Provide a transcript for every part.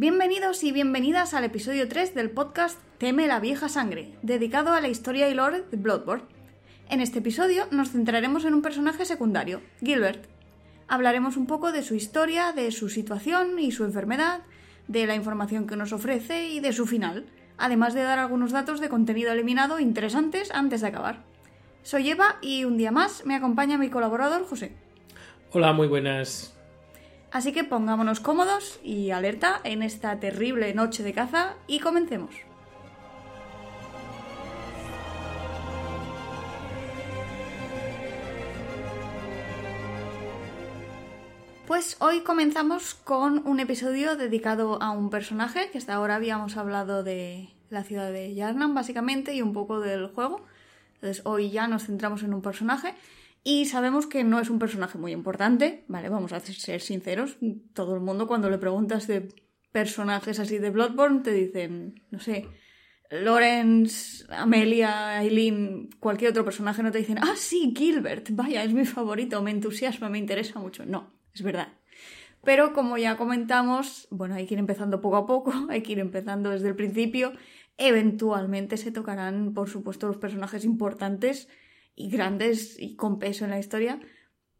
Bienvenidos y bienvenidas al episodio 3 del podcast Teme la vieja sangre, dedicado a la historia y lore de Bloodborne. En este episodio nos centraremos en un personaje secundario, Gilbert. Hablaremos un poco de su historia, de su situación y su enfermedad, de la información que nos ofrece y de su final, además de dar algunos datos de contenido eliminado interesantes antes de acabar. Soy Eva y un día más me acompaña mi colaborador José. Hola, muy buenas. Así que pongámonos cómodos y alerta en esta terrible noche de caza y comencemos. Pues hoy comenzamos con un episodio dedicado a un personaje, que hasta ahora habíamos hablado de la ciudad de Yarnam básicamente y un poco del juego. Entonces hoy ya nos centramos en un personaje y sabemos que no es un personaje muy importante, ¿vale? Vamos a ser sinceros. Todo el mundo cuando le preguntas de personajes así de Bloodborne te dicen, no sé, Lawrence, Amelia, Aileen, cualquier otro personaje no te dicen, ah, sí, Gilbert, vaya, es mi favorito, me entusiasma, me interesa mucho. No, es verdad. Pero como ya comentamos, bueno, hay que ir empezando poco a poco, hay que ir empezando desde el principio. Eventualmente se tocarán, por supuesto, los personajes importantes y grandes y con peso en la historia.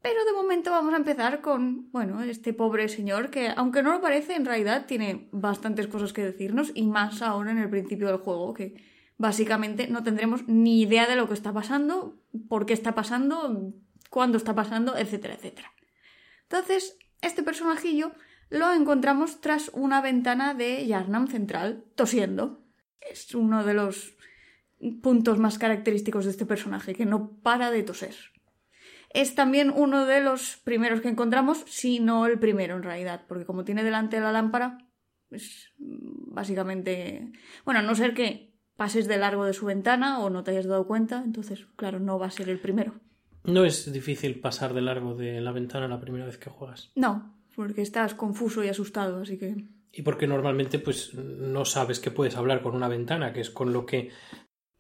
Pero de momento vamos a empezar con, bueno, este pobre señor que, aunque no lo parece, en realidad tiene bastantes cosas que decirnos y más ahora en el principio del juego, que básicamente no tendremos ni idea de lo que está pasando, por qué está pasando, cuándo está pasando, etcétera, etcétera. Entonces, este personajillo lo encontramos tras una ventana de Yarnam Central, tosiendo. Es uno de los puntos más característicos de este personaje, que no para de toser. Es también uno de los primeros que encontramos, si no el primero en realidad, porque como tiene delante la lámpara, es básicamente... Bueno, a no ser que pases de largo de su ventana o no te hayas dado cuenta, entonces, claro, no va a ser el primero. No es difícil pasar de largo de la ventana la primera vez que juegas. No, porque estás confuso y asustado, así que... Y porque normalmente pues no sabes que puedes hablar con una ventana, que es con lo que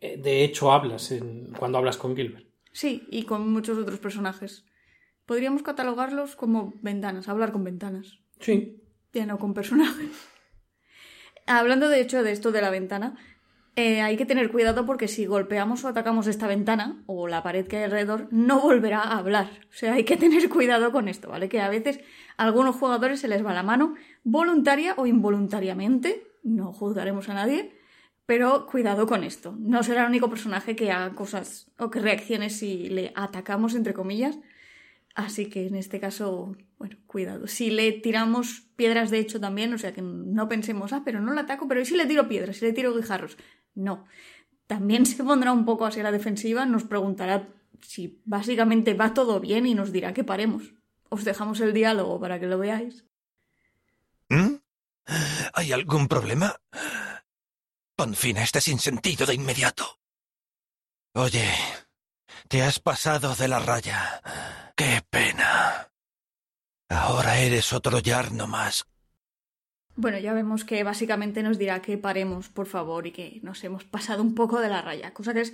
de hecho hablas en, cuando hablas con Gilbert. Sí, y con muchos otros personajes. Podríamos catalogarlos como ventanas, hablar con ventanas. Sí. Ya no con personajes. Hablando de hecho de esto de la ventana, eh, hay que tener cuidado porque si golpeamos o atacamos esta ventana o la pared que hay alrededor, no volverá a hablar. O sea, hay que tener cuidado con esto, ¿vale? Que a veces a algunos jugadores se les va la mano, voluntaria o involuntariamente, no juzgaremos a nadie, pero cuidado con esto. No será el único personaje que haga cosas o que reaccione si le atacamos, entre comillas. Así que en este caso, bueno, cuidado. Si le tiramos piedras, de hecho, también, o sea que no pensemos, ah, pero no le ataco, pero ¿y si le tiro piedras? ¿Si le tiro guijarros? No. También se pondrá un poco así a la defensiva, nos preguntará si básicamente va todo bien y nos dirá que paremos. Os dejamos el diálogo para que lo veáis. ¿Mm? ¿Hay algún problema? Pon fin a este sinsentido de inmediato. Oye, te has pasado de la raya. ¡Qué pena! Ahora eres otro yarno más. Bueno, ya vemos que básicamente nos dirá que paremos, por favor, y que nos hemos pasado un poco de la raya, cosa que es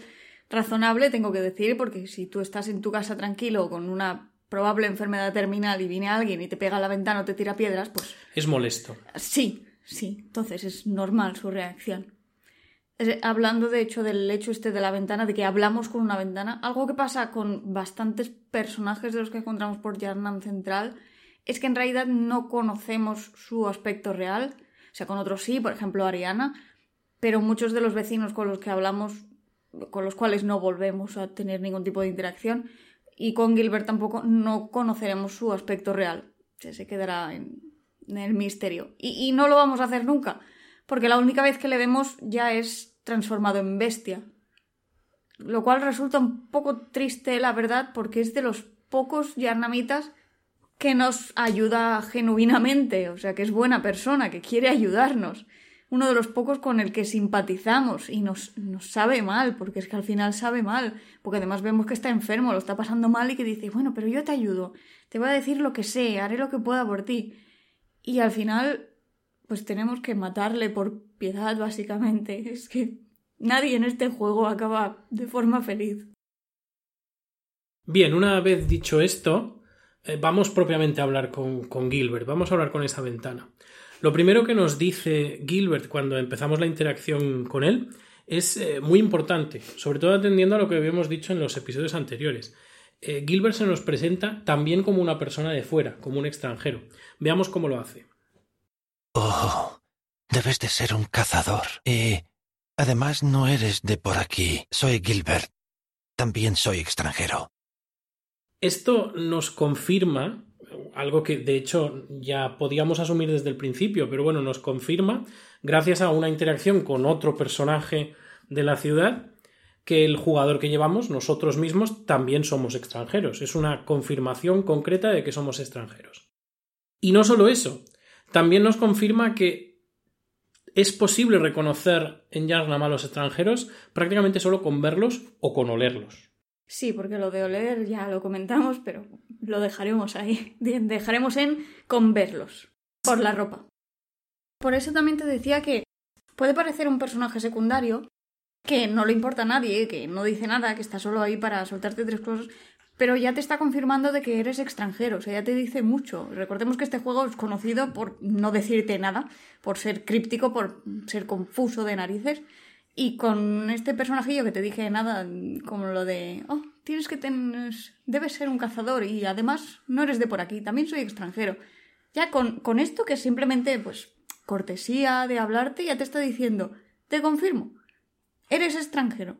razonable, tengo que decir, porque si tú estás en tu casa tranquilo con una probable enfermedad terminal y viene alguien y te pega a la ventana o te tira piedras, pues... Es molesto. Sí, sí, entonces es normal su reacción. Hablando de hecho del hecho este de la ventana, de que hablamos con una ventana, algo que pasa con bastantes personajes de los que encontramos por Yarnam Central es que en realidad no conocemos su aspecto real. O sea, con otros sí, por ejemplo Ariana, pero muchos de los vecinos con los que hablamos, con los cuales no volvemos a tener ningún tipo de interacción, y con Gilbert tampoco no conoceremos su aspecto real. se quedará en, el misterio. y no lo vamos a hacer nunca porque la única vez que le vemos ya es transformado en bestia. Lo cual resulta un poco triste, la verdad, porque es de los pocos yarnamitas que nos ayuda genuinamente, o sea, que es buena persona, que quiere ayudarnos. Uno de los pocos con el que simpatizamos y nos, sabe mal, porque es que al final sabe mal, porque además vemos que está enfermo, lo está pasando mal y que dice, bueno, pero yo te ayudo, te voy a decir lo que sé, haré lo que pueda por ti. Y al final pues tenemos que matarle por piedad, básicamente. Es que nadie en este juego acaba de forma feliz. Bien, una vez dicho esto, eh, vamos propiamente a hablar con, con, Gilbert, vamos a hablar con esa ventana. Lo primero que nos dice Gilbert cuando empezamos la interacción con él es eh, muy importante, sobre todo atendiendo a lo que habíamos dicho en los episodios anteriores. Eh, Gilbert se nos presenta también como una persona de fuera, como un extranjero. Veamos cómo lo hace. Oh, debes de ser un cazador. Y además no eres de por aquí. Soy Gilbert. También soy extranjero. Esto nos confirma algo que de hecho ya podíamos asumir desde el principio, pero bueno, nos confirma, gracias a una interacción con otro personaje de la ciudad, que el jugador que llevamos, nosotros mismos, también somos extranjeros. Es una confirmación concreta de que somos extranjeros. Y no solo eso, también nos confirma que es posible reconocer en Yarnam a los extranjeros prácticamente solo con verlos o con olerlos. Sí, porque lo de oler ya lo comentamos, pero lo dejaremos ahí. Dejaremos en con verlos. Por la ropa. Por eso también te decía que puede parecer un personaje secundario, que no le importa a nadie, que no dice nada, que está solo ahí para soltarte tres cosas, pero ya te está confirmando de que eres extranjero, o sea, ya te dice mucho. Recordemos que este juego es conocido por no decirte nada, por ser críptico, por ser confuso de narices, y con este personajillo que te dije nada, como lo de, oh, tienes que tener, debes ser un cazador y además no eres de por aquí, también soy extranjero. Ya con, con esto que simplemente, pues, cortesía de hablarte, ya te está diciendo, te confirmo, eres extranjero,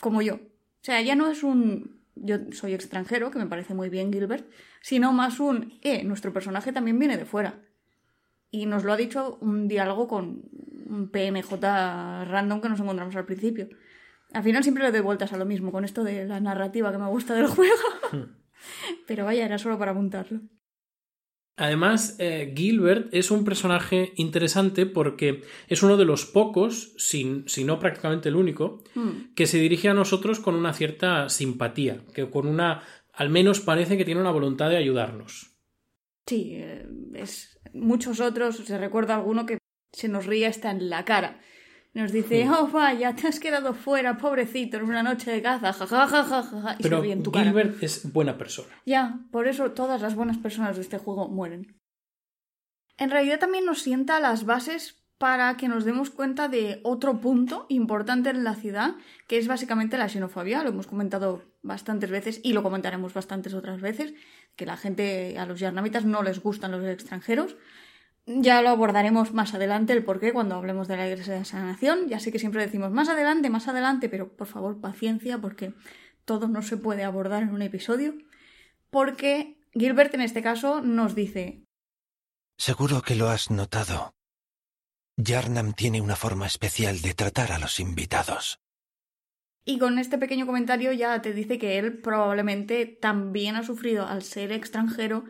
como yo. O sea, ya no es un, yo soy extranjero, que me parece muy bien Gilbert, sino más un, eh, nuestro personaje también viene de fuera. Y nos lo ha dicho un diálogo con un PMJ random que nos encontramos al principio. Al final siempre le doy vueltas a lo mismo con esto de la narrativa que me gusta del juego. Hmm. Pero vaya, era solo para apuntarlo. Además, eh, Gilbert es un personaje interesante porque es uno de los pocos, si, no prácticamente el único, hmm. que se dirige a nosotros con una cierta simpatía, que con una, al menos parece que tiene una voluntad de ayudarnos. Sí, eh, es muchos otros, se recuerda alguno que se nos ríe hasta en la cara. Nos dice, oh vaya, te has quedado fuera, pobrecito, en una noche de caza, jajajaja, y Pero se en tu Gilbert es buena persona. Ya, por eso todas las buenas personas de este juego mueren. En realidad también nos sienta las bases para que nos demos cuenta de otro punto importante en la ciudad, que es básicamente la xenofobia. Lo hemos comentado bastantes veces y lo comentaremos bastantes otras veces, que la gente, a los yarnamitas no les gustan los extranjeros. Ya lo abordaremos más adelante el porqué cuando hablemos de la iglesia de sanación. Ya sé que siempre decimos más adelante, más adelante, pero por favor paciencia porque todo no se puede abordar en un episodio. Porque Gilbert en este caso nos dice... Seguro que lo has notado. Yarnam tiene una forma especial de tratar a los invitados. Y con este pequeño comentario ya te dice que él probablemente también ha sufrido al ser extranjero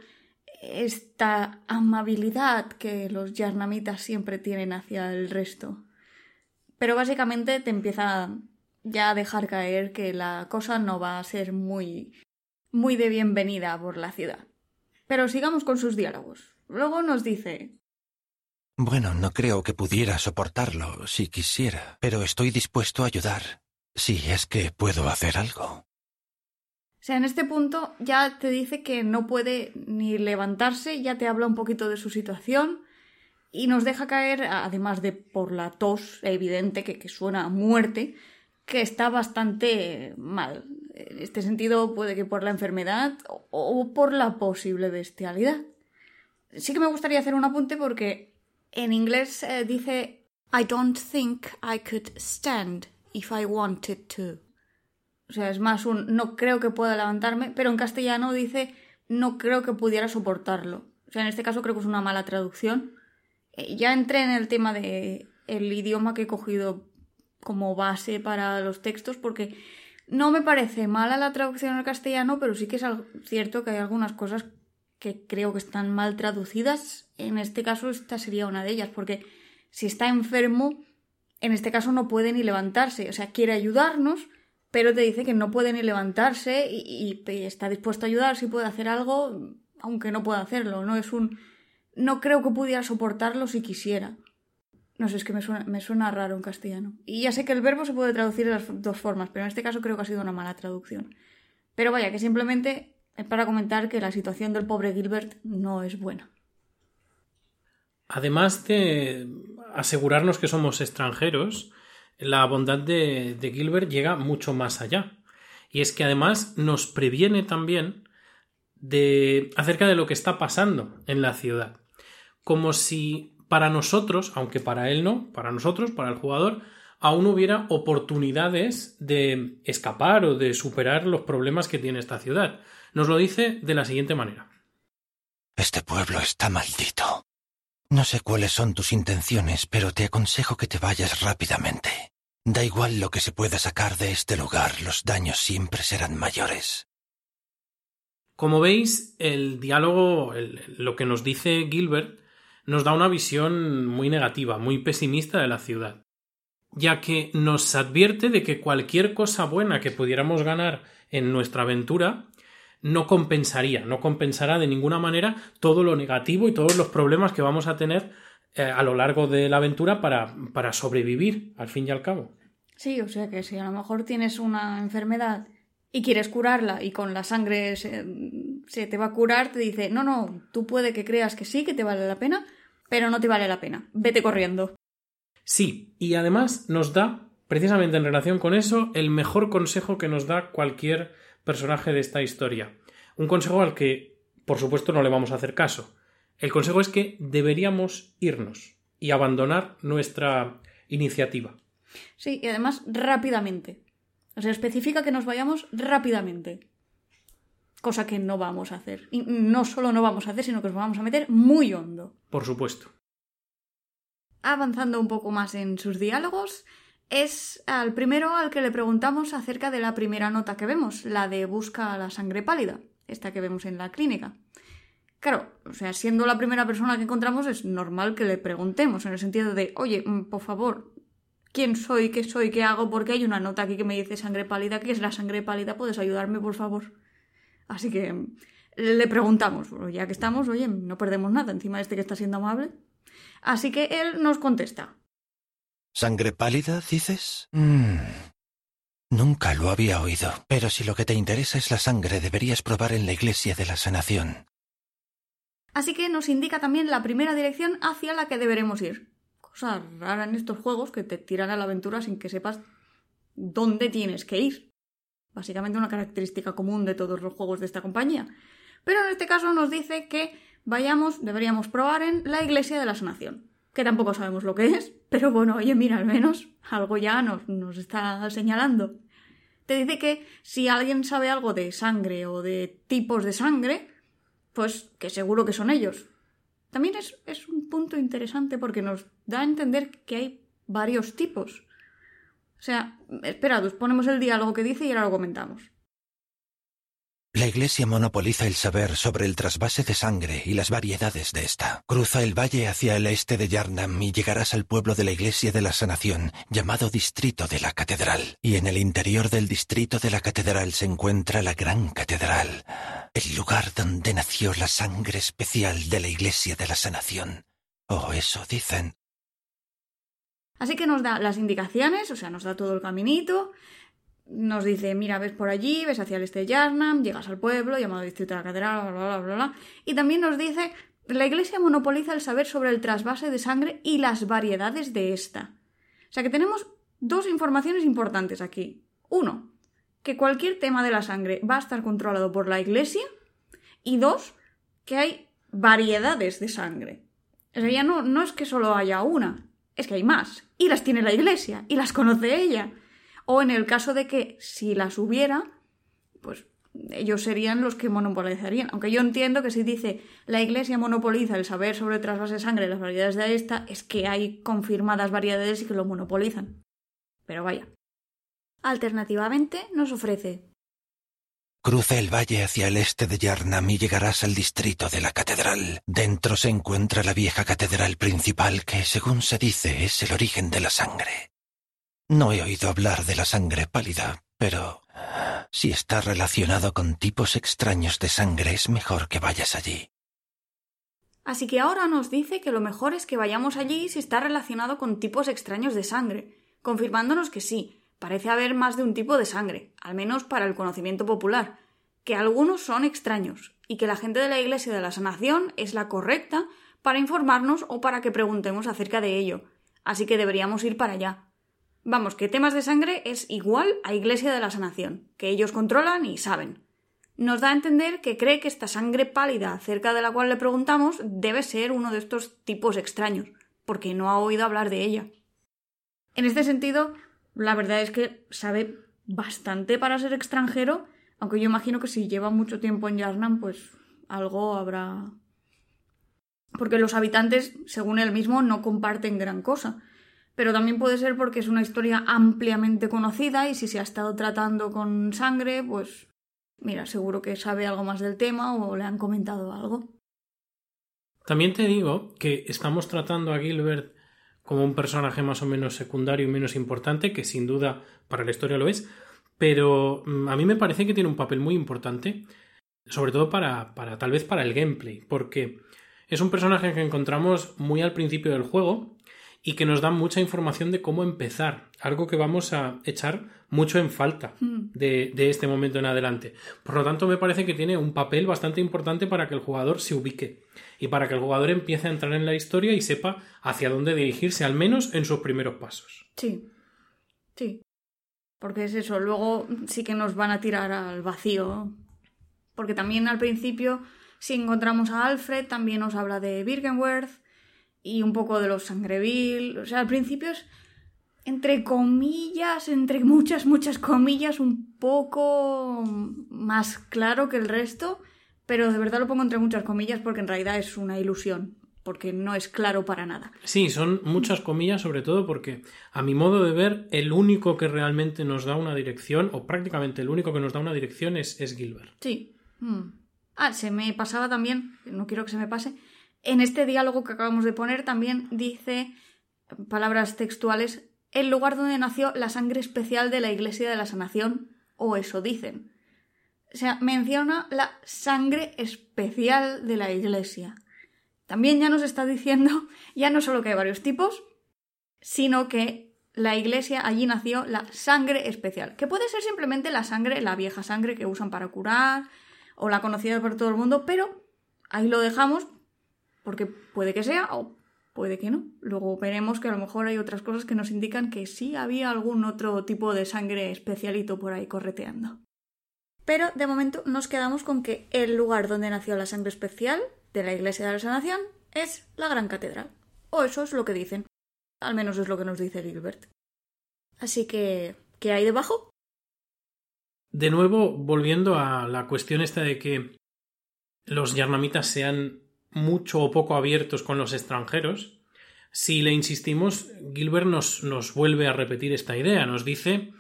esta amabilidad que los yarnamitas siempre tienen hacia el resto. Pero básicamente te empieza ya a dejar caer que la cosa no va a ser muy muy de bienvenida por la ciudad. Pero sigamos con sus diálogos. Luego nos dice Bueno, no creo que pudiera soportarlo si quisiera, pero estoy dispuesto a ayudar, si es que puedo hacer algo. Sea, en este punto ya te dice que no puede ni levantarse, ya te habla un poquito de su situación y nos deja caer, además de por la tos evidente que, suena a muerte, que está bastante mal. En este sentido, puede que por la enfermedad o, por la posible bestialidad. Sí que me gustaría hacer un apunte porque en inglés eh, dice I don't think I could stand if I wanted to. O sea, es más un no creo que pueda levantarme, pero en castellano dice no creo que pudiera soportarlo. O sea, en este caso creo que es una mala traducción. Eh, ya entré en el tema de el idioma que he cogido como base para los textos porque no me parece mala la traducción al castellano, pero sí que es cierto que hay algunas cosas que creo que están mal traducidas. En este caso esta sería una de ellas, porque si está enfermo, en este caso no puede ni levantarse. O sea, quiere ayudarnos, pero te dice que no puede ni levantarse y, está dispuesto a ayudar si puede hacer algo, aunque no pueda hacerlo. No es un. No creo que pudiera soportarlo si quisiera. No sé, es que me suena, me suena raro en castellano. Y ya sé que el verbo se puede traducir de las dos formas, pero en este caso creo que ha sido una mala traducción. Pero vaya, que simplemente es para comentar que la situación del pobre Gilbert no es buena. además de asegurarnos que somos extranjeros, la bondad de, de Gilbert llega mucho más allá. Y es que además nos previene también de acerca de lo que está pasando en la ciudad. Como si para nosotros, aunque para él no, para nosotros, para el jugador, aún hubiera oportunidades de escapar o de superar los problemas que tiene esta ciudad. Nos lo dice de la siguiente manera. Este pueblo está maldito. No sé cuáles son tus intenciones, pero te aconsejo que te vayas rápidamente. Da igual lo que se pueda sacar de este lugar, los daños siempre serán mayores. Como veis, el diálogo, lo que nos dice Gilbert, nos da una visión muy negativa, muy pesimista de la ciudad, ya que nos advierte de que cualquier cosa buena que pudiéramos ganar en nuestra aventura no compensaría, no compensará de ninguna manera todo lo negativo y todos los problemas que vamos a tener eh, a lo largo de la aventura para, para sobrevivir, al fin y al cabo. Sí, o sea que si a lo mejor tienes una enfermedad y quieres curarla y con la sangre se, se, te va a curar, te dice, no, no, tú puede que creas que sí, que te vale la pena, pero no te vale la pena, vete corriendo. Sí, y además nos da, precisamente en relación con eso, el mejor consejo que nos da cualquier personaje de esta historia. Un consejo al que, por supuesto, no le vamos a hacer caso. El consejo es que deberíamos irnos y abandonar nuestra iniciativa. Sí, y además rápidamente. O sea, especifica que nos vayamos rápidamente. Cosa que no vamos a hacer. Y no solo no vamos a hacer, sino que nos vamos a meter muy hondo. Por supuesto. Avanzando un poco más en sus diálogos, es al primero al que le preguntamos acerca de la primera nota que vemos, la de busca la sangre pálida, esta que vemos en la clínica. Claro, o sea, siendo la primera persona que encontramos es normal que le preguntemos, en el sentido de, oye, mm, por favor, ¿quién soy? ¿Qué soy? ¿Qué hago? Porque hay una nota aquí que me dice sangre pálida. ¿Qué es la sangre pálida? ¿Puedes ayudarme, por favor? Así que mm, le preguntamos, ya que estamos, oye, no perdemos nada encima este que está siendo amable. Así que él nos contesta. ¿Sangre pálida, dices? Mm. Nunca lo había oído, pero si lo que te interesa es la sangre, deberías probar en la iglesia de la sanación. Así que nos indica también la primera dirección hacia la que deberemos ir. Cosa rara en estos juegos que te tiran a la aventura sin que sepas dónde tienes que ir. Básicamente una característica común de todos los juegos de esta compañía. Pero en este caso nos dice que vayamos, deberíamos probar en la iglesia de la sanación que tampoco sabemos lo que es, pero bueno, oye, mira, al menos algo ya nos, nos está señalando. Te dice que si alguien sabe algo de sangre o de tipos de sangre, pues que seguro que son ellos. También es, es un punto interesante porque nos da a entender que hay varios tipos. O sea, esperad, ponemos el diálogo que dice y ahora lo comentamos. La Iglesia monopoliza el saber sobre el trasvase de sangre y las variedades de esta. Cruza el valle hacia el este de Yarnam y llegarás al pueblo de la Iglesia de la Sanación, llamado Distrito de la Catedral. Y en el interior del Distrito de la Catedral se encuentra la Gran Catedral, el lugar donde nació la sangre especial de la Iglesia de la Sanación. O oh, eso dicen. Así que nos da las indicaciones, o sea, nos da todo el caminito, nos dice, mira, ves por allí, ves hacia el este de Yarnam, llegas al pueblo, llamado Distrito de la Catedral, bla, bla, bla, bla, Y también nos dice, la Iglesia monopoliza el saber sobre el trasvase de sangre y las variedades de esta. O sea que tenemos dos informaciones importantes aquí. Uno, que cualquier tema de la sangre va a estar controlado por la Iglesia. Y dos, que hay variedades de sangre. O sea, ya no, no es que solo haya una, es que hay más. Y las tiene la Iglesia, y las conoce ella. O en el caso de que si las hubiera, pues ellos serían los que monopolizarían. Aunque yo entiendo que si dice la Iglesia monopoliza el saber sobre trasvase de sangre y las variedades de esta, es que hay confirmadas variedades y que lo monopolizan. Pero vaya. Alternativamente nos ofrece Cruza el valle hacia el este de Yarnam y llegarás al distrito de la catedral. Dentro se encuentra la vieja catedral principal que, según se dice, es el origen de la sangre. No he oído hablar de la sangre pálida, pero si está relacionado con tipos extraños de sangre es mejor que vayas allí. Así que ahora nos dice que lo mejor es que vayamos allí si está relacionado con tipos extraños de sangre, confirmándonos que sí, parece haber más de un tipo de sangre, al menos para el conocimiento popular, que algunos son extraños y que la gente de la Iglesia de la Sanación es la correcta para informarnos o para que preguntemos acerca de ello. Así que deberíamos ir para allá. Vamos, que temas de sangre es igual a Iglesia de la Sanación, que ellos controlan y saben. Nos da a entender que cree que esta sangre pálida acerca de la cual le preguntamos debe ser uno de estos tipos extraños, porque no ha oído hablar de ella. En este sentido, la verdad es que sabe bastante para ser extranjero, aunque yo imagino que si lleva mucho tiempo en Yarnam, pues algo habrá. Porque los habitantes, según él mismo, no comparten gran cosa pero también puede ser porque es una historia ampliamente conocida y si se ha estado tratando con sangre, pues mira, seguro que sabe algo más del tema o le han comentado algo. También te digo que estamos tratando a Gilbert como un personaje más o menos secundario y menos importante, que sin duda para la historia lo es, pero mm, a mí me parece que tiene un papel muy importante, sobre todo para, para tal vez para el gameplay, porque es un personaje que encontramos muy al principio del juego, y que nos dan mucha información de cómo empezar, algo que vamos a echar mucho en falta hmm. de, este momento en adelante. Por lo tanto, me parece que tiene un papel bastante importante para que el jugador se ubique y para que el jugador empiece a entrar en la historia y sepa hacia dónde dirigirse, al menos en sus primeros pasos. Sí, sí. Porque es eso, luego sí que nos van a tirar al vacío. Porque también al principio, si encontramos a Alfred, también nos habla de Birkenworth y un poco de los Sangreville. O sea, al principio es, entre comillas, entre muchas, muchas comillas, un poco más claro que el resto, pero de verdad lo pongo entre muchas comillas porque en realidad es una ilusión, porque no es claro para nada. Sí, son muchas comillas, sobre todo porque, a mi modo de ver, el único que realmente nos da una dirección, o prácticamente el único que nos da una dirección, es, es Gilbert. Sí. Hmm. Ah, se me pasaba también, no quiero que se me pase, en este diálogo que acabamos de poner también dice palabras textuales el lugar donde nació la sangre especial de la Iglesia de la Sanación, o eso dicen. O sea, menciona la sangre especial de la Iglesia. También ya nos está diciendo, ya no solo que hay varios tipos, sino que la Iglesia allí nació la sangre especial, que puede ser simplemente la sangre, la vieja sangre que usan para curar, o la conocida por todo el mundo, pero ahí lo dejamos porque puede que sea o puede que no. Luego veremos que a lo mejor hay otras cosas que nos indican que sí había algún otro tipo de sangre especialito por ahí correteando. Pero de momento nos quedamos con que el lugar donde nació la sangre especial de la Iglesia de la Sanación es la Gran Catedral. O eso es lo que dicen. Al menos es lo que nos dice Gilbert. Así que, ¿qué hay debajo? De nuevo, volviendo a la cuestión esta de que los yarnamitas sean mucho o poco abiertos con los extranjeros, si le insistimos, Gilbert nos, nos vuelve a repetir esta idea. Nos dice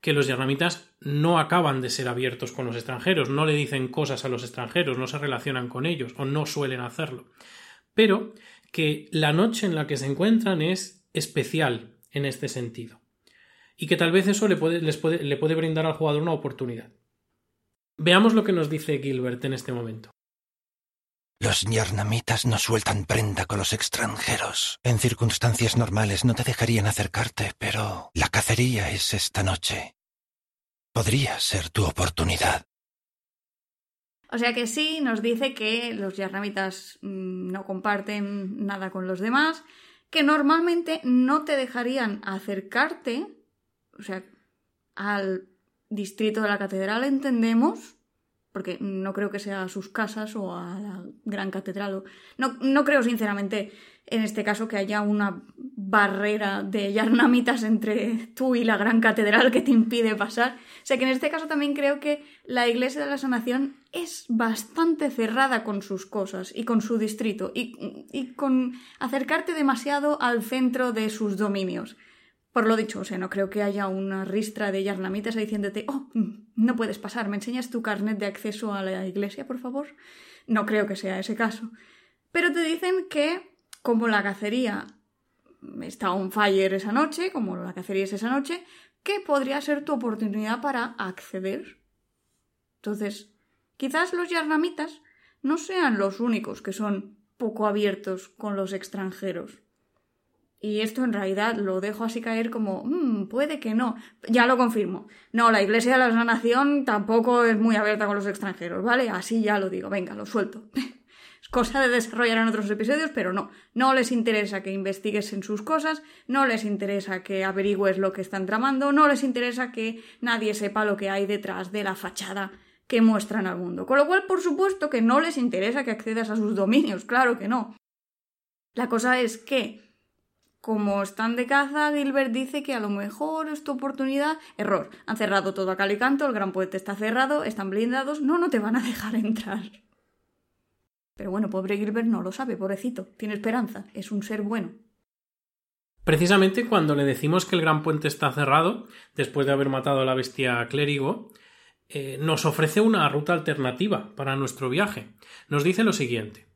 que los yarnamitas no acaban de ser abiertos con los extranjeros, no le dicen cosas a los extranjeros, no se relacionan con ellos o no suelen hacerlo. Pero que la noche en la que se encuentran es especial en este sentido. Y que tal vez eso le les le puede brindar al jugador una oportunidad. Veamos lo que nos dice Gilbert en este momento. Los yarnamitas no sueltan prenda con los extranjeros. En circunstancias normales no te dejarían acercarte, pero la cacería es esta noche. Podría ser tu oportunidad. O sea que sí, nos dice que los yarnamitas mm, no comparten nada con los demás, que normalmente no te dejarían acercarte, o sea, al distrito de la catedral entendemos, porque no creo que sea a sus casas o a la gran catedral. No, no creo, sinceramente, en este caso que haya una barrera de yarnamitas entre tú y la gran catedral que te impide pasar. O sea que en este caso también creo que la Iglesia de la Sanación es bastante cerrada con sus cosas y con su distrito y, y con acercarte demasiado al centro de sus dominios. Por lo dicho, o sea, no creo que haya una ristra de yarnamitas diciéndote, oh, no puedes pasar, ¿me enseñas tu carnet de acceso a la iglesia, por favor? No creo que sea ese caso. Pero te dicen que, como la cacería está on fire esa noche, como la cacería es esa noche, que podría ser tu oportunidad para acceder. Entonces, quizás los yarnamitas no sean los únicos que son poco abiertos con los extranjeros. Y esto en realidad lo dejo así caer como, mmm, puede que no. Ya lo confirmo. No, la Iglesia de la Nación tampoco es muy abierta con los extranjeros, ¿vale? Así ya lo digo. Venga, lo suelto. cosa de desarrollar en otros episodios, pero no. No les interesa que investigues en sus cosas, no les interesa que averigües lo que están tramando, no les interesa que nadie sepa lo que hay detrás de la fachada que muestran al mundo. Con lo cual, por supuesto que no les interesa que accedas a sus dominios, claro que no. La cosa es que, como están de caza, Gilbert dice que a lo mejor es tu oportunidad. Error. Han cerrado todo a cal y canto, el gran poeta está cerrado, están blindados, no, no te van a dejar entrar. Pero bueno, pobre Gilbert no lo sabe, pobrecito. Tiene esperanza, es un ser bueno. Precisamente cuando le decimos que el gran puente está cerrado, después de haber matado a la bestia clérigo, eh, nos ofrece una ruta alternativa para nuestro viaje. Nos dice lo siguiente.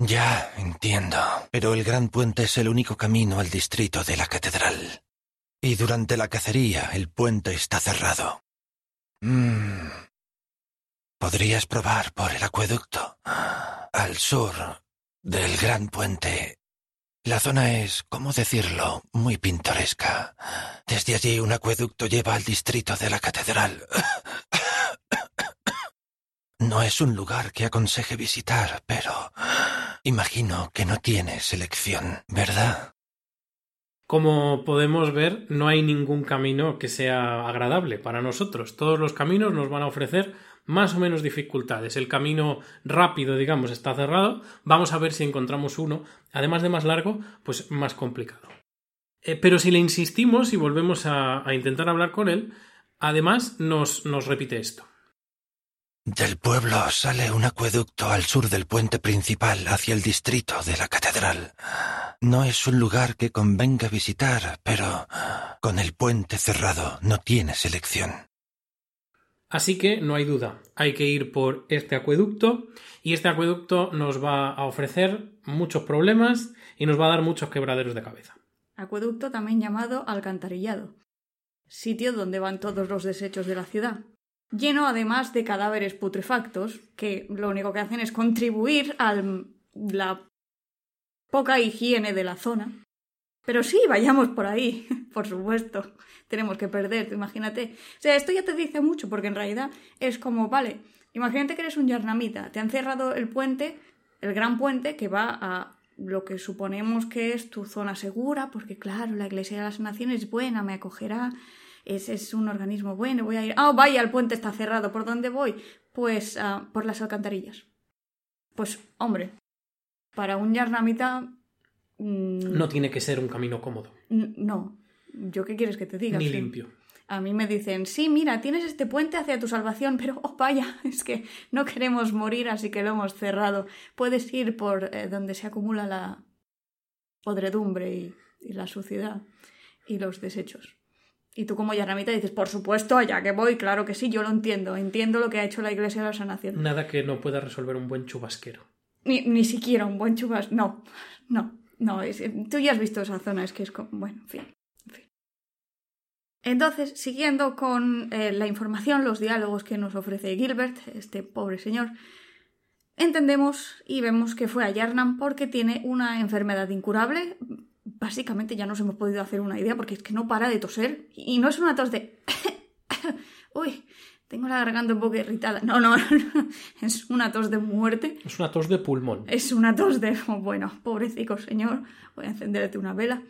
Ya, entiendo. Pero el gran puente es el único camino al distrito de la catedral. Y durante la cacería el puente está cerrado. Mm, Podrías probar por el acueducto. Al sur del gran puente. La zona es, ¿cómo decirlo?, muy pintoresca. Desde allí un acueducto lleva al distrito de la catedral. No es un lugar que aconseje visitar, pero imagino que no tienes elección, ¿verdad? Como podemos ver, no hay ningún camino que sea agradable para nosotros. Todos los caminos nos van a ofrecer más o menos dificultades. El camino rápido, digamos, está cerrado. Vamos a ver si encontramos uno, además de más largo, pues más complicado. Eh, pero si le insistimos y volvemos a, a, intentar hablar con él, además nos, nos repite esto. Del pueblo sale un acueducto al sur del puente principal hacia el distrito de la catedral. No es un lugar que convenga visitar, pero con el puente cerrado no tienes elección. Así que no hay duda, hay que ir por este acueducto y este acueducto nos va a ofrecer muchos problemas y nos va a dar muchos quebraderos de cabeza. Acueducto también llamado alcantarillado, sitio donde van todos los desechos de la ciudad, lleno además de cadáveres putrefactos que lo único que hacen es contribuir a la poca higiene de la zona. Pero sí, vayamos por ahí, por supuesto tenemos que perder, imagínate. O sea, esto ya te dice mucho, porque en realidad es como, vale, imagínate que eres un yarnamita, te han cerrado el puente, el gran puente que va a lo que suponemos que es tu zona segura, porque claro, la Iglesia de las Naciones es buena, me acogerá, es, es un organismo bueno, voy a ir. Ah, oh, vaya, el puente está cerrado, ¿por dónde voy? Pues uh, por las alcantarillas. Pues, hombre, para un yarnamita. Mmm, no tiene que ser un camino cómodo. No, ¿Yo qué quieres que te diga? Ni limpio. A mí me dicen, sí, mira, tienes este puente hacia tu salvación, pero oh, vaya, es que no queremos morir, así que lo hemos cerrado. Puedes ir por eh, donde se acumula la podredumbre y, y, la suciedad y los desechos. Y tú como yarnamita dices, por supuesto, allá que voy, claro que sí, yo lo entiendo, entiendo lo que ha hecho la Iglesia de la Sanación. Nada que no pueda resolver un buen chubasquero. Ni, ni siquiera un buen chubasquero, no, no, no, es, tú ya has visto esa zona, es que es como, bueno, en fin. Entonces, siguiendo con eh, la información, los diálogos que nos ofrece Gilbert, este pobre señor, entendemos y vemos que fue a Yarnam porque tiene una enfermedad incurable. Básicamente ya nos hemos podido hacer una idea porque es que no para de toser y no es una tos de... Uy, tengo la garganta un poco irritada. No, no, no, es una tos de muerte. Es una tos de pulmón. Es una tos de... Bueno, pobrecito señor, voy a encenderte una vela.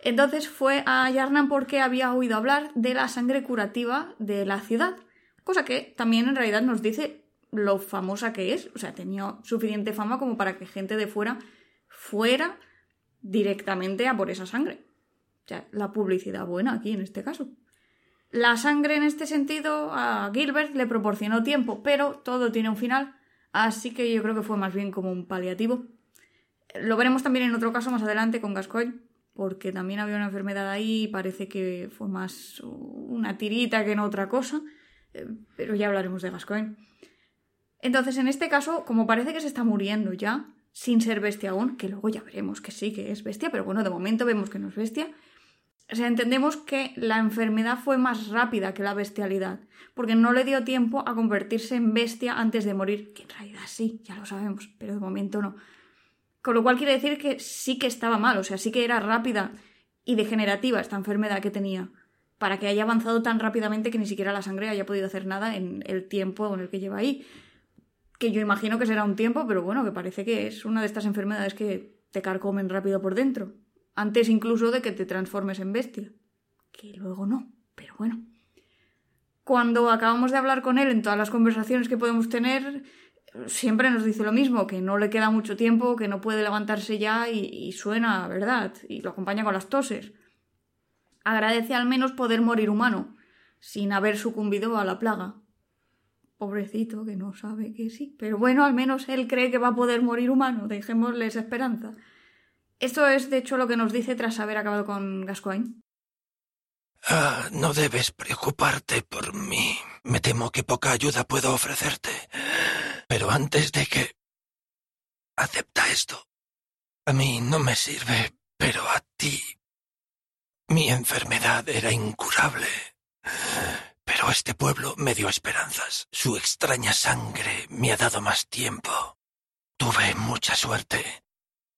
Entonces fue a Yarnam porque había oído hablar de la sangre curativa de la ciudad, cosa que también en realidad nos dice lo famosa que es, o sea, tenía suficiente fama como para que gente de fuera fuera directamente a por esa sangre. O sea, la publicidad buena aquí en este caso. La sangre en este sentido a Gilbert le proporcionó tiempo, pero todo tiene un final, así que yo creo que fue más bien como un paliativo. Lo veremos también en otro caso más adelante con Gascoigne, porque también había una enfermedad ahí y parece que fue más una tirita que no otra cosa, eh, pero ya hablaremos de Gascoigne. Entonces, en este caso, como parece que se está muriendo ya, sin ser bestia aún, que luego ya veremos que sí que es bestia, pero bueno, de momento vemos que no es bestia, o sea, entendemos que la enfermedad fue más rápida que la bestialidad, porque no le dio tiempo a convertirse en bestia antes de morir, que en realidad sí, ya lo sabemos, pero de momento no. Con lo cual quiere decir que sí que estaba mal, o sea, sí que era rápida y degenerativa esta enfermedad que tenía, para que haya avanzado tan rápidamente que ni siquiera la sangre haya podido hacer nada en el tiempo en el que lleva ahí. Que yo imagino que será un tiempo, pero bueno, que parece que es una de estas enfermedades que te carcomen rápido por dentro, antes incluso de que te transformes en bestia, que luego no, pero bueno. Cuando acabamos de hablar con él en todas las conversaciones que podemos tener, siempre nos dice lo mismo, que no le queda mucho tiempo, que no puede levantarse ya y, y suena, ¿verdad? Y lo acompaña con las toses. Agradece al menos poder morir humano, sin haber sucumbido a la plaga. Pobrecito, que no sabe que sí. Pero bueno, al menos él cree que va a poder morir humano. Dejémosle esa esperanza. Esto es, de hecho, lo que nos dice tras haber acabado con Gascoigne. Ah, no debes preocuparte por mí. Me temo que poca ayuda puedo ofrecerte. Pero antes de que... Acepta esto. A mí no me sirve, pero a ti... Mi enfermedad era incurable. Este pueblo me dio esperanzas. Su extraña sangre me ha dado más tiempo. Tuve mucha suerte.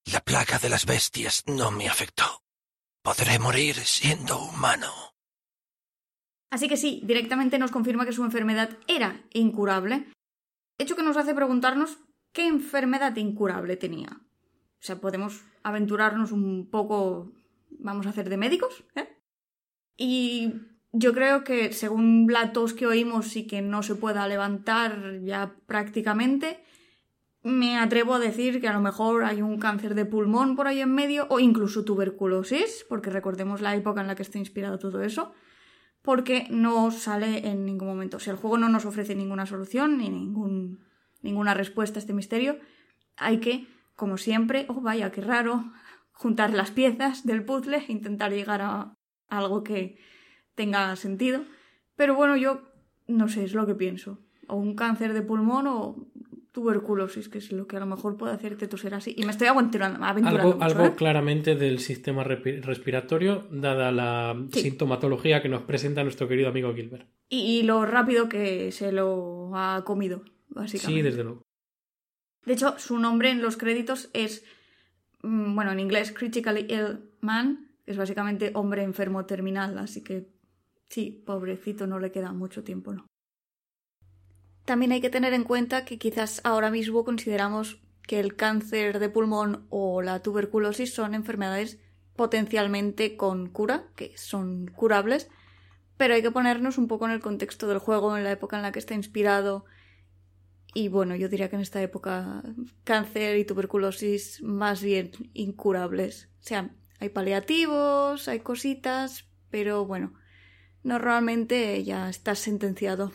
La plaga de las bestias no me afectó. Podré morir siendo humano. Así que sí, directamente nos confirma que su enfermedad era incurable. Hecho que nos hace preguntarnos qué enfermedad incurable tenía. O sea, podemos aventurarnos un poco, vamos a hacer de médicos, ¿eh? Y yo creo que según la tos que oímos y que no se pueda levantar ya prácticamente, me atrevo a decir que a lo mejor hay un cáncer de pulmón por ahí en medio o incluso tuberculosis, porque recordemos la época en la que está inspirado todo eso, porque no sale en ningún momento. O sea, el juego no nos ofrece ninguna solución ni ningún, ninguna respuesta a este misterio. Hay que, como siempre, oh vaya, qué raro, juntar las piezas del puzzle e intentar llegar a algo que tenga sentido. Pero bueno, yo no sé, es lo que pienso. O un cáncer de pulmón o tuberculosis, que es lo que a lo mejor puede hacerte toser así. Y me estoy aventurando. aventurando Algo, mucho, algo ¿eh? claramente del sistema respiratorio, dada la Sí. sintomatología que nos presenta nuestro querido amigo Gilbert. Y, y lo rápido que se lo ha comido, básicamente. Sí, desde luego. De hecho, su nombre en los créditos es, mm, bueno, en inglés, Critically Ill Man, que es básicamente hombre enfermo terminal, así que sí, pobrecito, no le queda mucho tiempo, ¿no? También hay que tener en cuenta que quizás ahora mismo consideramos que el cáncer de pulmón o la tuberculosis son enfermedades potencialmente con cura, que son curables, pero hay que ponernos un poco en el contexto del juego, en la época en la que está inspirado, y bueno, yo diría que en esta época cáncer y tuberculosis más bien incurables. O sea, hay paliativos, hay cositas, pero bueno, normalmente ya estás sentenciado.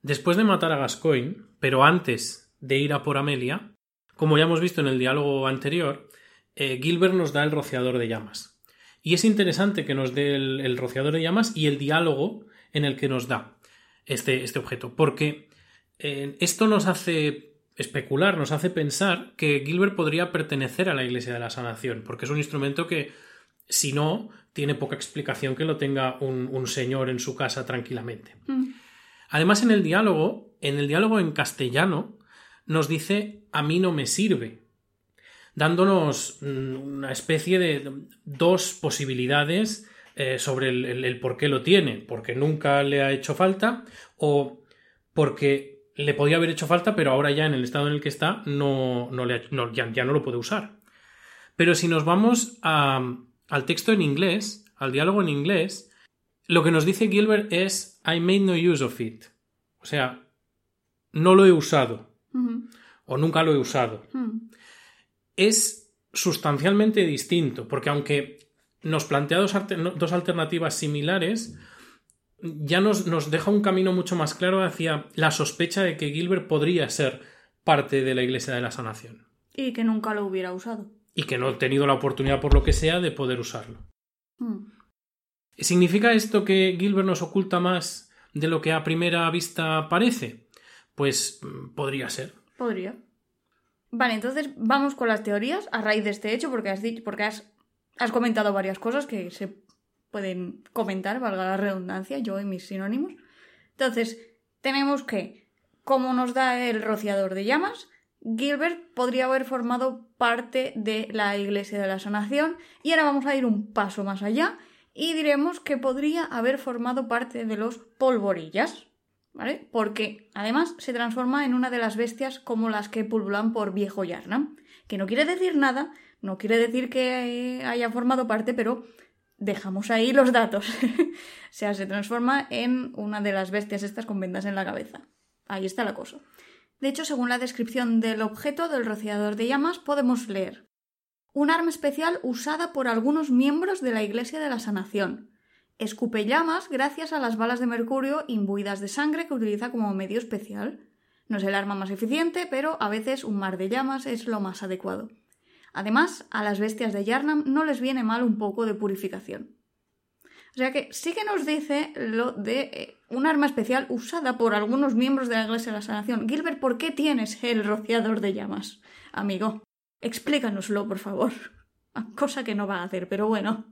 Después de matar a Gascoigne, pero antes de ir a por Amelia, como ya hemos visto en el diálogo anterior, eh, Gilbert nos da el rociador de llamas. Y es interesante que nos dé el, rociador de llamas y el diálogo en el que nos da este, este objeto, porque eh, esto nos hace especular, nos hace pensar que Gilbert podría pertenecer a la Iglesia de la Sanación, porque es un instrumento que, si no, tiene poca explicación que lo tenga un, un señor en su casa tranquilamente. Mm. Además, en el diálogo, en el diálogo en castellano, nos dice a mí no me sirve, dándonos mm, una especie de dos posibilidades eh, sobre el, el- el por qué lo tiene, porque nunca le ha hecho falta o porque le podía haber hecho falta, pero ahora ya en el estado en el que está no, no le no, ya, ya no lo puede usar. Pero si nos vamos a- al texto en inglés, al diálogo en inglés, lo que nos dice Gilbert es I made no use of it. O sea, no lo he usado o nunca lo he usado. Es sustancialmente distinto, porque aunque nos plantea dos alternativas similares, ya nos, nos deja un camino mucho más claro hacia la sospecha de que Gilbert podría ser parte de la Iglesia de la Sanación Y que nunca lo hubiera usado. Y que no ha tenido la oportunidad, por lo que sea, de poder usarlo. Mm. ¿Significa esto que Gilbert nos oculta más de lo que a primera vista parece? Pues mm, podría ser. Podría. Vale, entonces vamos con las teorías a raíz de este hecho, porque has dicho, porque has, has comentado varias cosas que se pueden comentar, valga la redundancia, yo y mis sinónimos. Entonces, tenemos que, como nos da el rociador de llamas, Gilbert podría haber formado parte de la Iglesia de la Sanación, y ahora vamos a ir un paso más allá y diremos que podría haber formado parte de los polvorillas. ¿vale? Porque además se transforma en una de las bestias como las que pululan por viejo Yarnam, que no quiere decir nada, no quiere decir que haya formado parte, pero dejamos ahí los datos. o sea, se transforma en una de las bestias estas con vendas en la cabeza. Ahí está la cosa. De hecho, según la descripción del objeto del rociador de llamas, podemos leer un arma especial usada por algunos miembros de la Iglesia de la Sanación. Escupe llamas gracias a las balas de mercurio imbuidas de sangre que utiliza como medio especial. No es el arma más eficiente, pero a veces un mar de llamas es lo más adecuado. Además, a las bestias de Yarnam no les viene mal un poco de purificación. O sea que sí que nos dice lo de eh, un arma especial usada por algunos miembros de la Iglesia de la Sanación. Gilbert, ¿por qué tienes el rociador de llamas? Amigo, explícanoslo, por favor. Cosa que no va a hacer, pero bueno.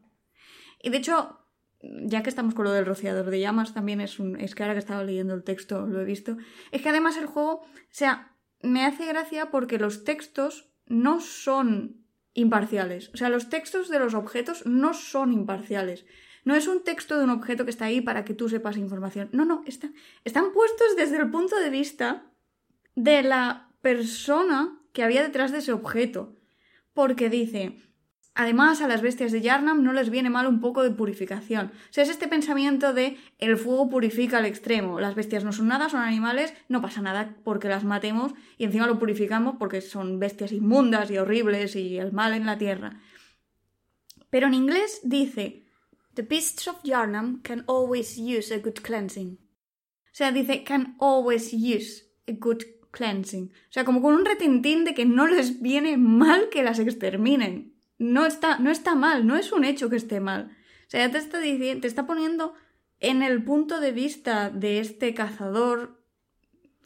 Y de hecho, ya que estamos con lo del rociador de llamas, también es un. Es que ahora que estaba leyendo el texto lo he visto. Es que además el juego. O sea, me hace gracia porque los textos no son imparciales. O sea, los textos de los objetos no son imparciales. No es un texto de un objeto que está ahí para que tú sepas información. No, no, están puestos desde el punto de vista de la persona que había detrás de ese objeto. Porque dice, Además, a las bestias de Yarnam no les viene mal un poco de purificación. O sea, es este pensamiento de el fuego purifica al extremo. Las bestias no son nada, son animales, no pasa nada porque las matemos y encima lo purificamos porque son bestias inmundas y horribles y el mal en la tierra. Pero en inglés dice The beasts of Yarnam can always use a good cleansing. O sea, dice can always use a good cleansing. O sea, como con un retintín de que no les viene mal que las exterminen no está, no está mal, no es un hecho que esté mal. O sea, ya te está, diciendo, te está poniendo en el punto de vista de este cazador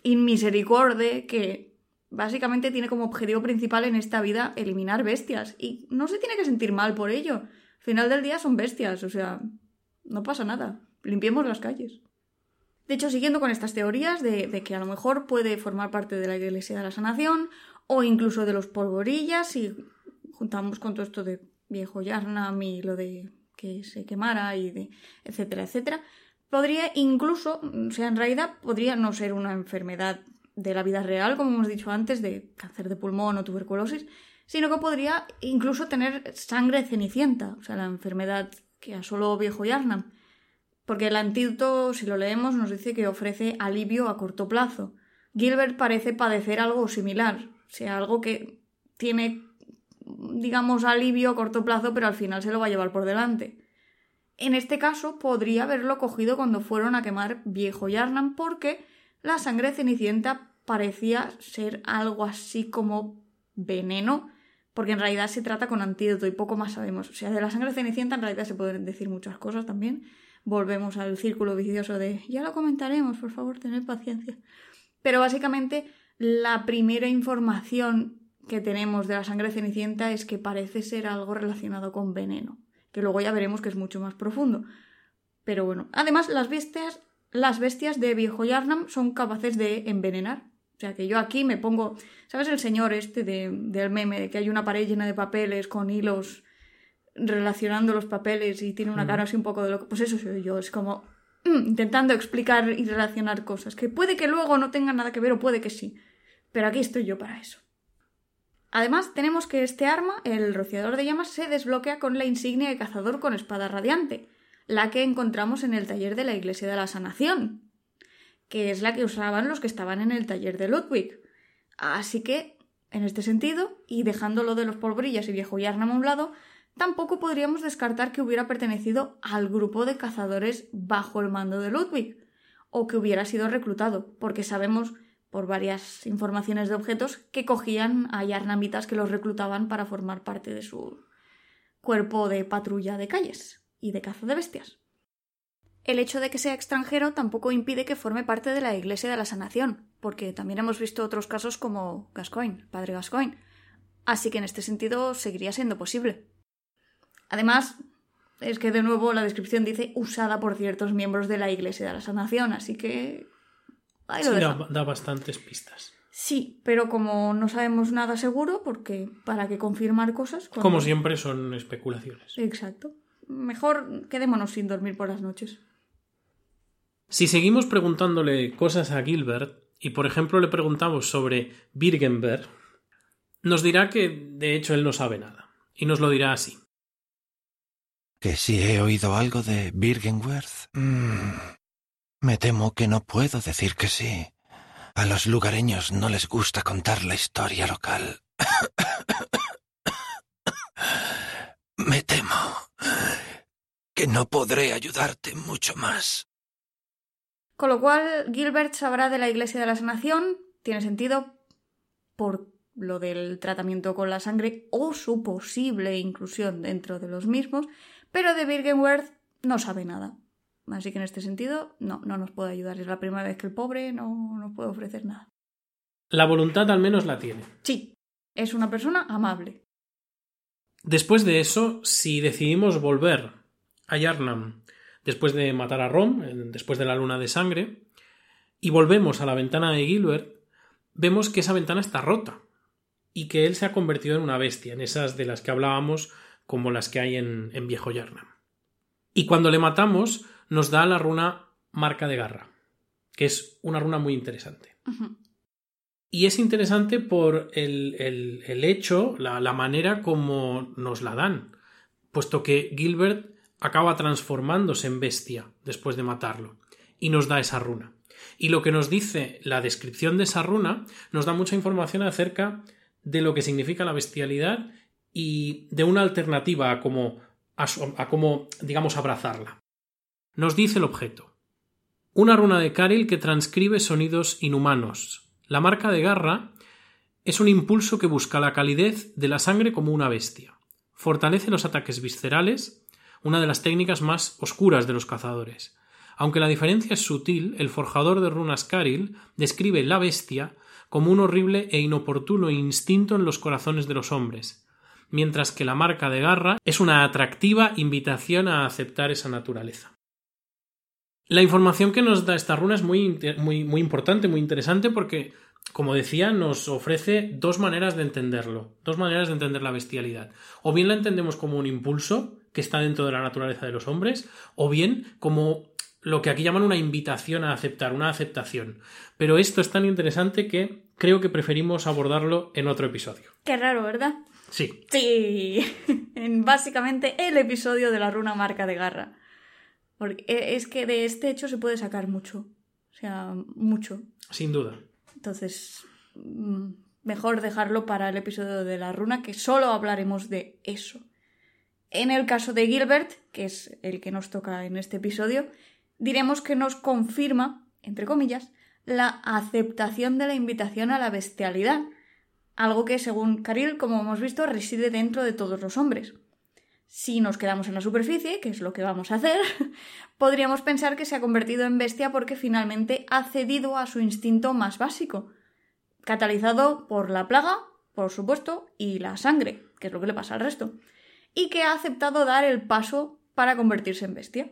inmisericorde que básicamente tiene como objetivo principal en esta vida eliminar bestias y no se tiene que sentir mal por ello. Al final del día son bestias, o sea, no pasa nada. Limpiemos las calles. De hecho, siguiendo con estas teorías de, que a lo mejor puede formar parte de la Iglesia de la Sanación o incluso de los polvorillas y juntamos con todo esto de viejo Yarnam y lo de que se quemara y de etcétera, etcétera, podría incluso, o sea, en realidad podría no ser una enfermedad de la vida real, como hemos dicho antes, de cáncer de pulmón o tuberculosis, sino que podría incluso tener sangre cenicienta, o sea, la enfermedad que asoló viejo Yarnam. Porque el antídoto, si lo leemos, nos dice que ofrece alivio a corto plazo. Gilbert parece padecer algo similar, o sea, algo que tiene digamos, alivio a corto plazo, pero al final se lo va a llevar por delante. En este caso, podría haberlo cogido cuando fueron a quemar viejo Yarnam, porque la sangre cenicienta parecía ser algo así como veneno, porque en realidad se trata con antídoto y poco más sabemos. O sea, de la sangre cenicienta en realidad se pueden decir muchas cosas también. Volvemos al círculo vicioso de ya lo comentaremos, por favor, tened paciencia. Pero básicamente la primera información que tenemos de la sangre cenicienta es que parece ser algo relacionado con veneno, que luego ya veremos que es mucho más profundo. Pero bueno, además las bestias, las bestias de viejo Yarnam son capaces de envenenar. O sea que yo aquí me pongo, ¿sabes el señor este de, del meme de que hay una pared llena de papeles con hilos relacionando los papeles y tiene una cara así un poco de loco? Pues eso soy yo, es como mm, intentando explicar y relacionar cosas que puede que luego no tengan nada que ver o puede que sí. Pero aquí estoy yo para eso. Además, tenemos que este arma, el rociador de llamas, se desbloquea con la insignia de cazador con espada radiante, la que encontramos en el taller de la Iglesia de la Sanación, que es la que usaban los que estaban en el taller de Ludwig. Así que, en este sentido, y dejándolo de los polvorillas y viejo Yarnam a un tampoco podríamos descartar que hubiera pertenecido al grupo de cazadores bajo el mando de Ludwig, o que hubiera sido reclutado, porque sabemos por varias informaciones de objetos que cogían a yarnamitas que los reclutaban para formar parte de su cuerpo de patrulla de calles y de caza de bestias. El hecho de que sea extranjero tampoco impide que forme parte de la Iglesia de la Sanación, porque también hemos visto otros casos como Gascoigne, padre Gascoigne, así que en este sentido seguiría siendo posible. Además, es que de nuevo la descripción dice usada por ciertos miembros de la Iglesia de la Sanación, así que da, bastantes pistas. Sí, pero como no sabemos nada seguro, porque para que confirmar cosas. Como siempre son especulaciones. Exacto. Mejor quedémonos sin dormir por las noches. Si seguimos preguntándole cosas a Gilbert, y por ejemplo le preguntamos sobre Birgenberg, nos dirá que de hecho él no sabe nada, y nos lo dirá así. ¿Que si he oído algo de Birgenworth? Mm, me temo que no puedo decir que sí. A los lugareños no les gusta contar la historia local. me temo que no podré ayudarte mucho más. Con lo cual, Gilbert sabrá de la Iglesia de la Sanación, tiene sentido, por lo del tratamiento con la sangre o su posible inclusión dentro de los mismos, pero de Birgenworth no sabe nada. Así que en este sentido, no, no nos puede ayudar. Es la primera vez que el pobre no nos puede ofrecer nada. La voluntad al menos la tiene. Sí, es una persona amable. Después de eso, si decidimos volver a Yarnam después de matar a Rom, después de la luna de sangre, y volvemos a la ventana de Gilbert, vemos que esa ventana está rota y que él se ha convertido en una bestia, en esas de las que hablábamos como las que hay en, Viejo Yarnam. Y cuando le matamos, nos da la runa marca de garra, que es una runa muy interesante. Y es interesante por el, el, hecho, la, la, manera como nos la dan, puesto que Gilbert acaba transformándose en bestia después de matarlo, y nos da esa runa. Y lo que nos dice la descripción de esa runa nos da mucha información acerca de lo que significa la bestialidad y de una alternativa a cómo, digamos, abrazarla. Nos dice el objeto. Una runa de Karil que transcribe sonidos inhumanos. La marca de garra es un impulso que busca la calidez de la sangre como una bestia. Fortalece los ataques viscerales, una de las técnicas más oscuras de los cazadores. Aunque la diferencia es sutil, el forjador de runas Karil describe la bestia como un horrible e inoportuno instinto en los corazones de los hombres, mientras que la marca de garra es una atractiva invitación a aceptar esa naturaleza. La información que nos da esta runa es muy, muy, muy importante, muy interesante, porque, como decía, nos ofrece dos maneras de entenderlo, dos maneras de entender la bestialidad. O bien la entendemos como un impulso que está dentro de la naturaleza de los hombres, o bien como lo que aquí llaman una invitación a aceptar, una aceptación. Pero esto es tan interesante que creo que preferimos abordarlo en otro episodio. Qué raro, ¿verdad? Sí. Sí, en básicamente el episodio de la runa marca de garra. Porque e, es que de este hecho se puede sacar mucho. O sea, mucho. Sin duda. Entonces, mm, mejor dejarlo para el episodio de la runa, que solo hablaremos de eso. En el caso de Gilbert, que es el que nos toca en este episodio, diremos que nos confirma, entre comillas, la aceptación de la invitación a la bestialidad, algo que, según Caril, como hemos visto, reside dentro de todos los hombres. Si nos quedamos en la superficie, que es lo que vamos a hacer, podríamos pensar que se ha convertido en bestia porque finalmente ha cedido a su instinto más básico, catalizado por la plaga, por supuesto, y la sangre, que es lo que le pasa al resto, y que ha aceptado dar el paso para convertirse en bestia.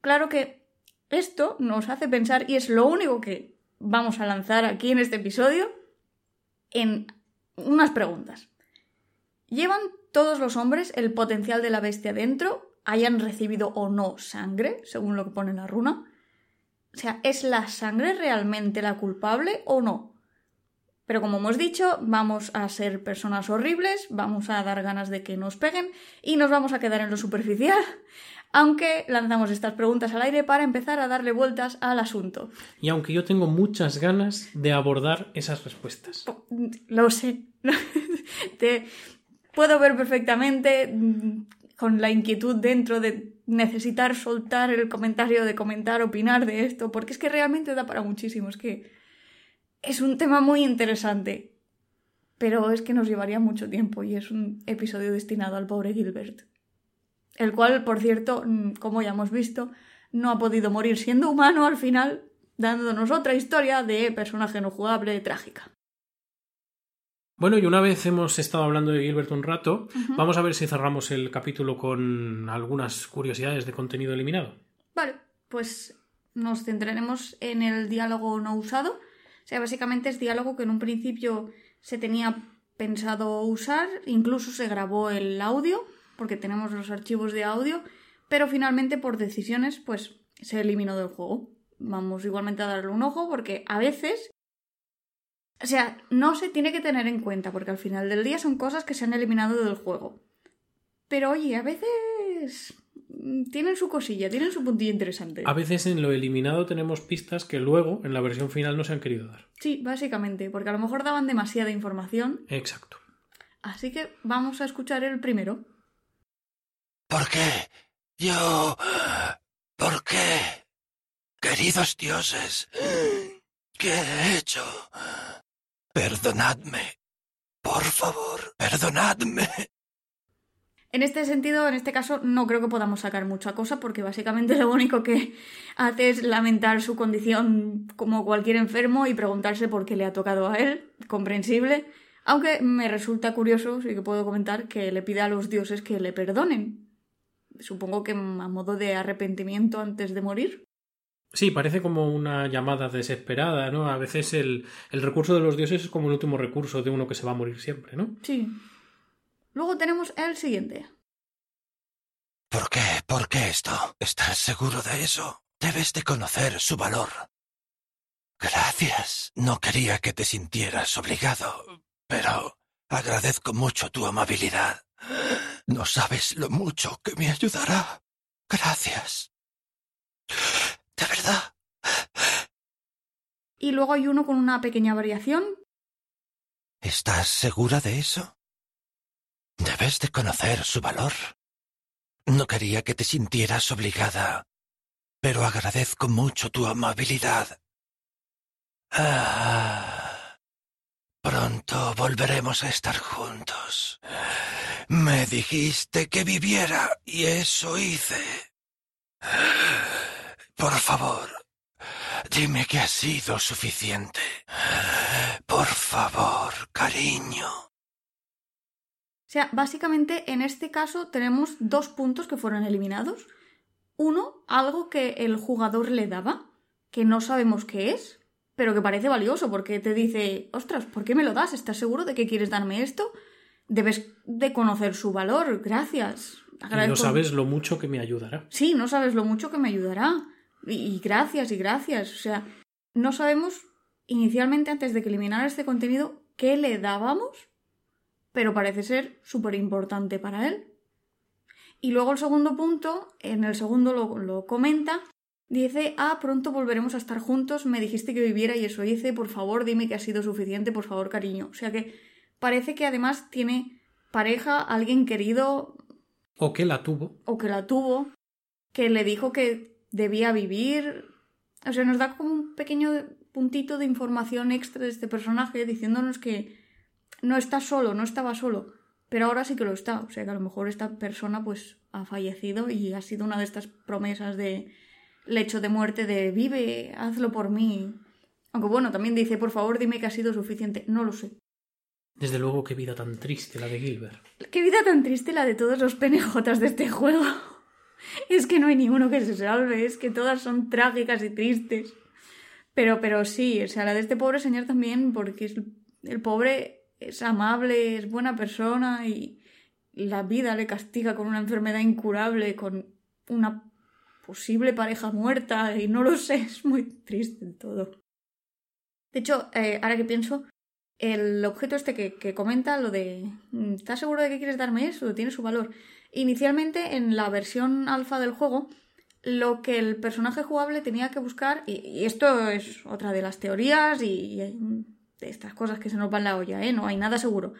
Claro que esto nos hace pensar, y es lo único que vamos a lanzar aquí en este episodio, en unas preguntas. ¿Llevan todos los hombres el potencial de la bestia dentro, hayan recibido o no sangre, según lo que pone la runa? O sea, ¿es la sangre realmente la culpable o no? Pero como hemos dicho, vamos a ser personas horribles, vamos a dar ganas de que nos peguen y nos vamos a quedar en lo superficial aunque lanzamos estas preguntas al aire para empezar a darle vueltas al asunto. Y aunque yo tengo muchas ganas de abordar esas respuestas. Lo sé. Te puedo ver perfectamente mm, con la inquietud dentro de necesitar soltar el comentario, de comentar, opinar de esto, porque es que realmente da para muchísimo. Es que es un tema muy interesante, pero es que nos llevaría mucho tiempo y es un episodio destinado al pobre Gilbert el cual, por cierto, mm, como ya hemos visto, no ha podido morir siendo humano al final, dándonos otra historia de personaje no jugable trágica. Bueno, y una vez hemos estado hablando de Gilbert un rato, vamos a ver si cerramos el capítulo con algunas curiosidades de contenido eliminado. Vale, pues nos centraremos en el diálogo no usado. O sea, básicamente es diálogo que en un principio se tenía pensado usar, incluso se grabó el audio, porque tenemos los archivos de audio, pero finalmente por decisiones pues se eliminó del juego. vamos igualmente a darle un ojo porque a veces... O sea, no se tiene que tener en cuenta porque al final del día son cosas que se han eliminado del juego. Pero oye, a veces tienen su cosilla, tienen su puntilla interesante. A veces en lo eliminado tenemos pistas que luego en la versión final no se han querido dar. Sí, básicamente, porque a lo mejor daban demasiada información. Exacto. Así que vamos a escuchar el primero. ¿Por qué? Yo... ¿Por qué? Queridos dioses, ¿qué he hecho? Perdonadme. Por favor, perdonadme. En este sentido, en este caso, no creo que podamos sacar mucha cosa, porque básicamente lo único que hace es lamentar su condición como cualquier enfermo y preguntarse por qué le ha tocado a él, comprensible. Aunque me resulta curioso, sí que puedo comentar, que le pida a los dioses que le perdonen. Supongo que a modo de arrepentimiento antes de morir. Sí, parece como una llamada desesperada, ¿no? A veces el, el recurso de los dioses es como el último recurso de uno que se va a morir siempre, ¿no? Sí. Luego tenemos el siguiente. ¿Por qué? ¿Por qué esto? ¿Estás seguro de eso? Debes de conocer su valor. Gracias. No quería que te sintieras obligado, pero agradezco mucho tu amabilidad. No sabes lo mucho que me ayudará. Gracias. De verdad. Y luego hay uno con una pequeña variación. ¿Estás segura de eso? Debes de conocer su valor. No quería que te sintieras obligada, pero agradezco mucho tu amabilidad. Ah, pronto volveremos a estar juntos. Me dijiste que viviera y eso hice. Por favor, dime que ha sido suficiente. Por favor, cariño. O sea, básicamente en este caso tenemos dos puntos que fueron eliminados. Uno, algo que el jugador le daba, que no sabemos qué es, pero que parece valioso porque te dice, ostras, ¿por qué me lo das? ¿Estás seguro de que quieres darme esto? Debes de conocer su valor, gracias. Y no sabes lo mucho que me ayudará. Sí, no sabes lo mucho que me ayudará. Y, y gracias, y gracias. O sea, no sabemos inicialmente, antes de que eliminara este contenido, qué le dábamos, pero parece ser súper importante para él. Y luego el segundo punto, en el segundo lo, lo, comenta, dice, ah, pronto volveremos a estar juntos, me dijiste que viviera y eso hice, por favor dime que ha sido suficiente, por favor cariño. O sea que parece que además tiene pareja, alguien querido. O que la tuvo. O que la tuvo, que le dijo que debía vivir. O sea, nos da como un pequeño puntito de información extra de este personaje diciéndonos que no está solo, no estaba solo, pero ahora sí que lo está. O sea que a lo mejor esta persona pues ha fallecido y ha sido una de estas promesas de lecho de muerte de vive, hazlo por mí. Aunque bueno, también dice, por favor, dime que ha sido suficiente. No lo sé. Desde luego, qué vida tan triste la de Gilbert. Qué vida tan triste la de todos los penejotas de este juego. Es que no hay ninguno que se salve, es que todas son trágicas y tristes. Pero, pero sí, o sea, la de este pobre señor también, porque es, el pobre es amable, es buena persona y la vida le castiga con una enfermedad incurable, con una posible pareja muerta y no lo sé, es muy triste todo. De hecho, eh, ahora que pienso, el objeto este que, que, comenta, lo de ¿estás seguro de que quieres darme eso? Tiene su valor. Inicialmente, en la versión alfa del juego, lo que el personaje jugable tenía que buscar, y, y esto es otra de las teorías y, y, estas cosas que se nos van la olla, ¿eh? No hay nada seguro.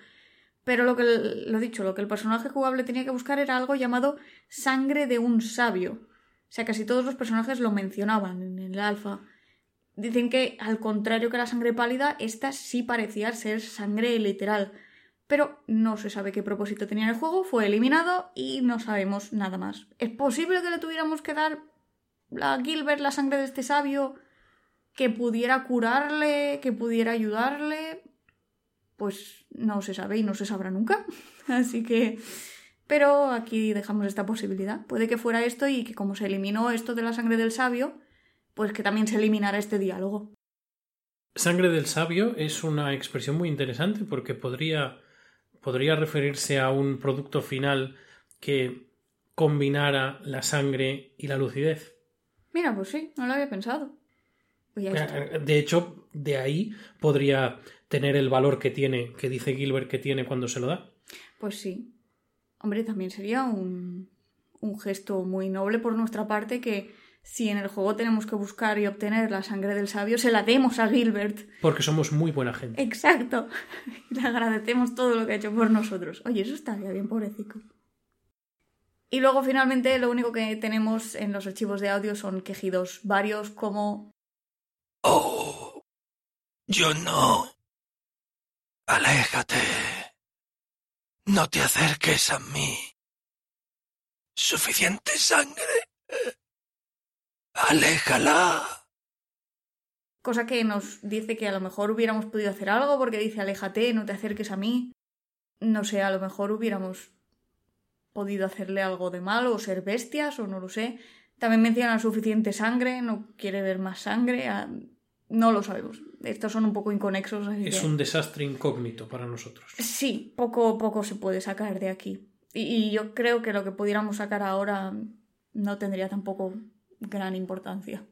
Pero lo que, lo dicho, lo que el personaje jugable tenía que buscar era algo llamado sangre de un sabio. O sea, casi todos los personajes lo mencionaban en el alfa. Dicen que, al contrario que la sangre pálida, esta sí parecía ser sangre literal. Pero no se sabe qué propósito tenía el juego, fue eliminado y no sabemos nada más. ¿Es posible que le tuviéramos que dar a Gilbert la sangre de este sabio que pudiera curarle, que pudiera ayudarle? Pues no se sabe y no se sabrá nunca. Así que... Pero aquí dejamos esta posibilidad. Puede que fuera esto y que como se eliminó esto de la sangre del sabio, pues que también se eliminara este diálogo. Sangre del sabio es una expresión muy interesante porque podría, podría referirse a un producto final que combinara la sangre y la lucidez. Mira, pues sí, no lo había pensado. Pues ya está. Eh, De hecho, de ahí podría tener el valor que tiene, que dice Gilbert que tiene cuando se lo da. Pues sí. Hombre, también sería un, un gesto muy noble por nuestra parte que si en el juego tenemos que buscar y obtener la sangre del sabio, se la demos a Gilbert. Porque somos muy buena gente. Exacto. Le agradecemos todo lo que ha hecho por nosotros. Oye, eso estaría bien, pobrecito. Y luego finalmente lo único que tenemos en los archivos de audio son quejidos varios como Oh, yo no. Aléjate. No te acerques a mí. Suficiente sangre. Aléjala. cosa que nos dice que a lo mejor hubiéramos podido hacer algo porque dice aléjate, no te acerques a mí. No sé, a lo mejor hubiéramos podido hacerle algo de malo o ser bestias o no lo sé. También menciona suficiente sangre, no quiere ver más sangre. ah, No lo sabemos. Estos son un poco inconexos. Así Es que... un desastre incógnito para nosotros. Sí, poco poco se puede sacar de aquí. Y, y yo creo que lo que pudiéramos sacar ahora no tendría tampoco gran importancia.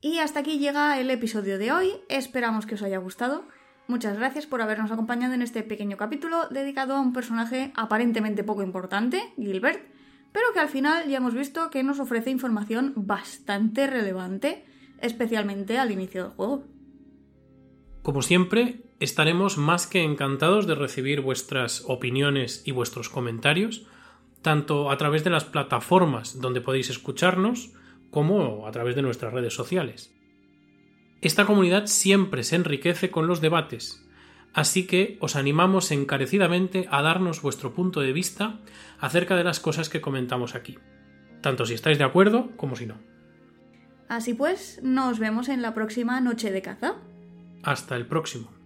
Y hasta aquí llega el episodio de hoy. Esperamos que os haya gustado. Muchas gracias por habernos acompañado en este pequeño capítulo dedicado a un personaje aparentemente poco importante, Gilbert, pero que al final ya hemos visto que nos ofrece información bastante relevante, especialmente al inicio del juego. Como siempre, estaremos más que encantados de recibir vuestras opiniones y vuestros comentarios, tanto a través de las plataformas donde podéis escucharnos, como a través de nuestras redes sociales. Esta comunidad siempre se enriquece con los debates, así que os animamos encarecidamente a darnos vuestro punto de vista acerca de las cosas que comentamos aquí, tanto si estáis de acuerdo como si no. Así pues, nos vemos en la próxima noche de caza. Hasta el próximo.